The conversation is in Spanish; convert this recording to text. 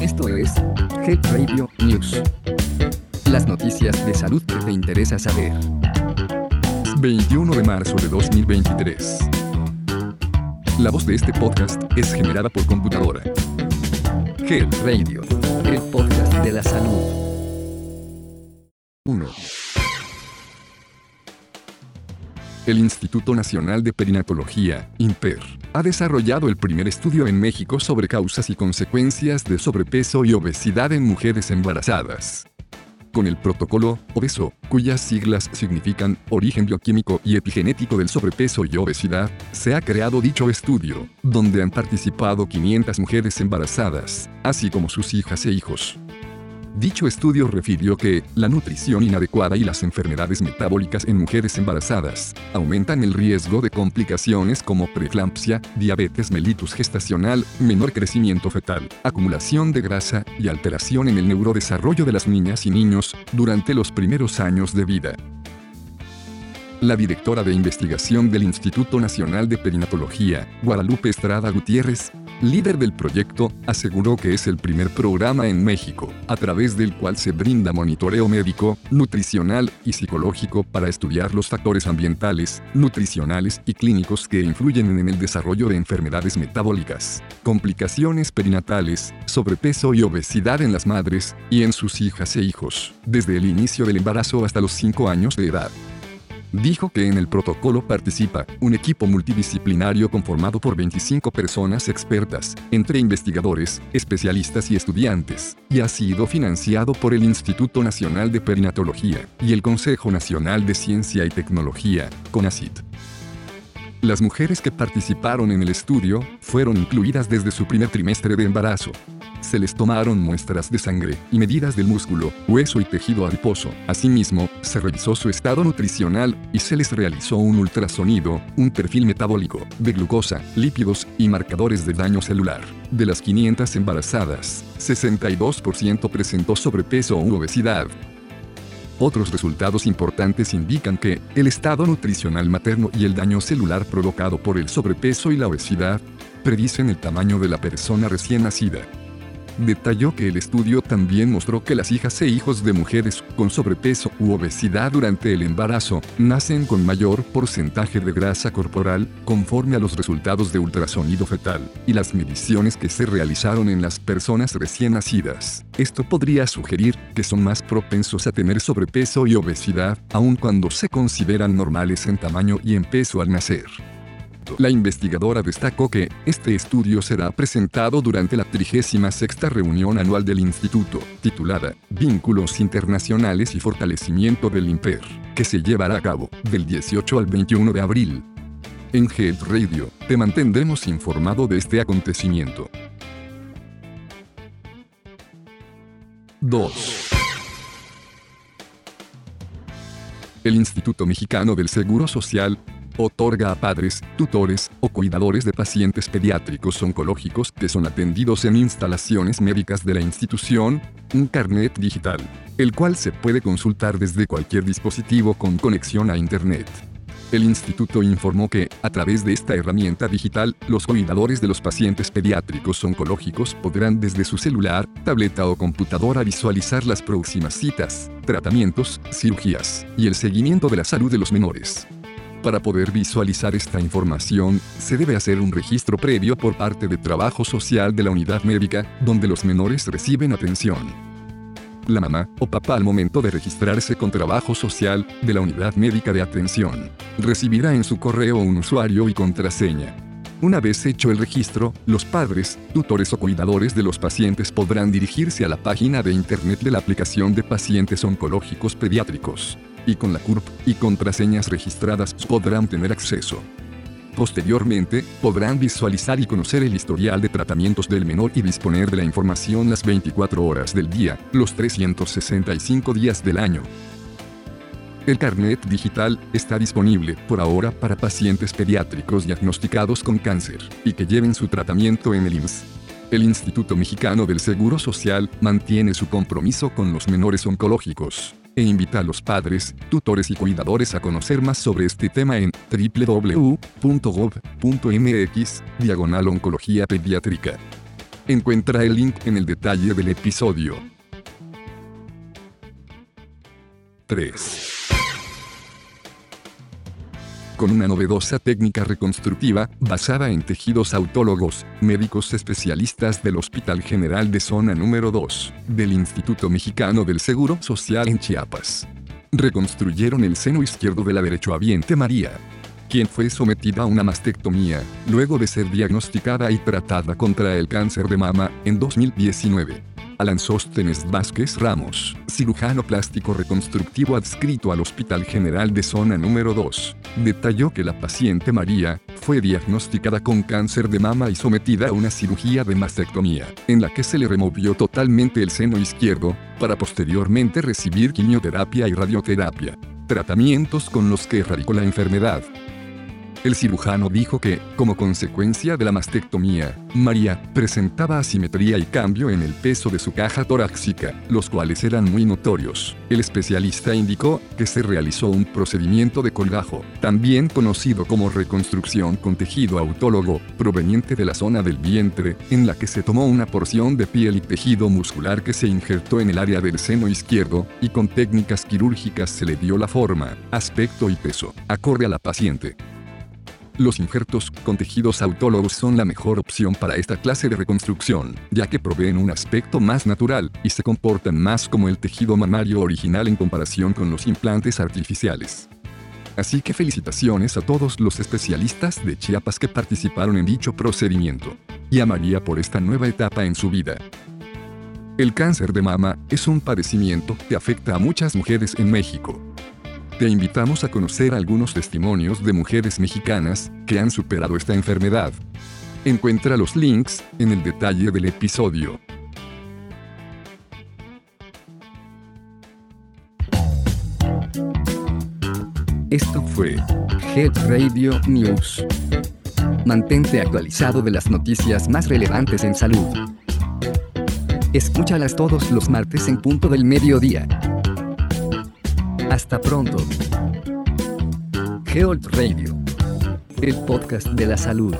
Esto es Health Radio News. Las noticias de salud que te interesa saber. 21 de marzo de 2023. La voz de este podcast es generada por computadora. Health Radio, el podcast de la salud. 1. El Instituto Nacional de Perinatología, INPER, ha desarrollado el primer estudio en México sobre causas y consecuencias de sobrepeso y obesidad en mujeres embarazadas. Con el protocolo OBESO, cuyas siglas significan Origen Bioquímico y Epigenético del Sobrepeso y Obesidad, se ha creado dicho estudio, donde han participado 500 mujeres embarazadas, así como sus hijas e hijos. Dicho estudio refirió que la nutrición inadecuada y las enfermedades metabólicas en mujeres embarazadas aumentan el riesgo de complicaciones como preeclampsia, diabetes mellitus gestacional, menor crecimiento fetal, acumulación de grasa y alteración en el neurodesarrollo de las niñas y niños durante los primeros años de vida. La directora de investigación del Instituto Nacional de Perinatología, Guadalupe Estrada Gutiérrez, líder del proyecto, aseguró que es el primer programa en México, a través del cual se brinda monitoreo médico, nutricional y psicológico para estudiar los factores ambientales, nutricionales y clínicos que influyen en el desarrollo de enfermedades metabólicas, complicaciones perinatales, sobrepeso y obesidad en las madres y en sus hijas e hijos, desde el inicio del embarazo hasta los 5 años de edad. Dijo que en el protocolo participa un equipo multidisciplinario conformado por 25 personas expertas, entre investigadores, especialistas y estudiantes, y ha sido financiado por el Instituto Nacional de Perinatología y el Consejo Nacional de Ciencia y Tecnología, CONACIT. Las mujeres que participaron en el estudio fueron incluidas desde su primer trimestre de embarazo, se les tomaron muestras de sangre y medidas del músculo, hueso y tejido adiposo. Asimismo, se revisó su estado nutricional y se les realizó un ultrasonido, un perfil metabólico, de glucosa, lípidos y marcadores de daño celular. De las 500 embarazadas, 62% presentó sobrepeso o obesidad, otros resultados importantes indican que el estado nutricional materno y el daño celular provocado por el sobrepeso y la obesidad predicen el tamaño de la persona recién nacida. Detalló que el estudio también mostró que las hijas e hijos de mujeres con sobrepeso u obesidad durante el embarazo nacen con mayor porcentaje de grasa corporal, conforme a los resultados de ultrasonido fetal y las mediciones que se realizaron en las personas recién nacidas. Esto podría sugerir que son más propensos a tener sobrepeso y obesidad, aun cuando se consideran normales en tamaño y en peso al nacer. La investigadora destacó que este estudio será presentado durante la 36 reunión anual del Instituto, titulada Vínculos Internacionales y Fortalecimiento del IMPER, que se llevará a cabo del 18 al 21 de abril. En Health Radio, te mantendremos informado de este acontecimiento. 2. El Instituto Mexicano del Seguro Social otorga a padres, tutores o cuidadores de pacientes pediátricos oncológicos que son atendidos en instalaciones médicas de la institución, un carnet digital, el cual se puede consultar desde cualquier dispositivo con conexión a Internet. El instituto informó que, a través de esta herramienta digital, los cuidadores de los pacientes pediátricos oncológicos podrán desde su celular, tableta o computadora visualizar las próximas citas, tratamientos, cirugías y el seguimiento de la salud de los menores. Para poder visualizar esta información, se debe hacer un registro previo por parte de Trabajo Social de la unidad médica, donde los menores reciben atención. La mamá o papá al momento de registrarse con Trabajo Social de la unidad médica de atención, recibirá en su correo un usuario y contraseña. Una vez hecho el registro, los padres, tutores o cuidadores de los pacientes podrán dirigirse a la página de Internet de la aplicación de pacientes oncológicos pediátricos y con la CURP y contraseñas registradas podrán tener acceso. Posteriormente, podrán visualizar y conocer el historial de tratamientos del menor y disponer de la información las 24 horas del día, los 365 días del año. El carnet digital está disponible por ahora para pacientes pediátricos diagnosticados con cáncer y que lleven su tratamiento en el IMSS. El Instituto Mexicano del Seguro Social mantiene su compromiso con los menores oncológicos e invita a los padres, tutores y cuidadores a conocer más sobre este tema en www.gov.mx, diagonal oncología pediátrica. Encuentra el link en el detalle del episodio. 3 con una novedosa técnica reconstructiva, basada en tejidos autólogos, médicos especialistas del Hospital General de Zona número 2, del Instituto Mexicano del Seguro Social en Chiapas. Reconstruyeron el seno izquierdo de la derechohabiente María, quien fue sometida a una mastectomía, luego de ser diagnosticada y tratada contra el cáncer de mama, en 2019. Alan Sóstenes Vázquez Ramos, cirujano plástico reconstructivo adscrito al Hospital General de Zona número 2, detalló que la paciente María fue diagnosticada con cáncer de mama y sometida a una cirugía de mastectomía, en la que se le removió totalmente el seno izquierdo, para posteriormente recibir quimioterapia y radioterapia, tratamientos con los que erradicó la enfermedad. El cirujano dijo que, como consecuencia de la mastectomía, María presentaba asimetría y cambio en el peso de su caja torácica, los cuales eran muy notorios. El especialista indicó que se realizó un procedimiento de colgajo, también conocido como reconstrucción con tejido autólogo, proveniente de la zona del vientre, en la que se tomó una porción de piel y tejido muscular que se injertó en el área del seno izquierdo, y con técnicas quirúrgicas se le dio la forma, aspecto y peso, acorde a la paciente. Los injertos con tejidos autólogos son la mejor opción para esta clase de reconstrucción, ya que proveen un aspecto más natural y se comportan más como el tejido mamario original en comparación con los implantes artificiales. Así que felicitaciones a todos los especialistas de Chiapas que participaron en dicho procedimiento. Y a María por esta nueva etapa en su vida. El cáncer de mama es un padecimiento que afecta a muchas mujeres en México, te invitamos a conocer algunos testimonios de mujeres mexicanas que han superado esta enfermedad. Encuentra los links en el detalle del episodio. Esto fue Head Radio News. Mantente actualizado de las noticias más relevantes en salud. Escúchalas todos los martes en punto del mediodía. Hasta pronto. Health Radio, el podcast de la salud.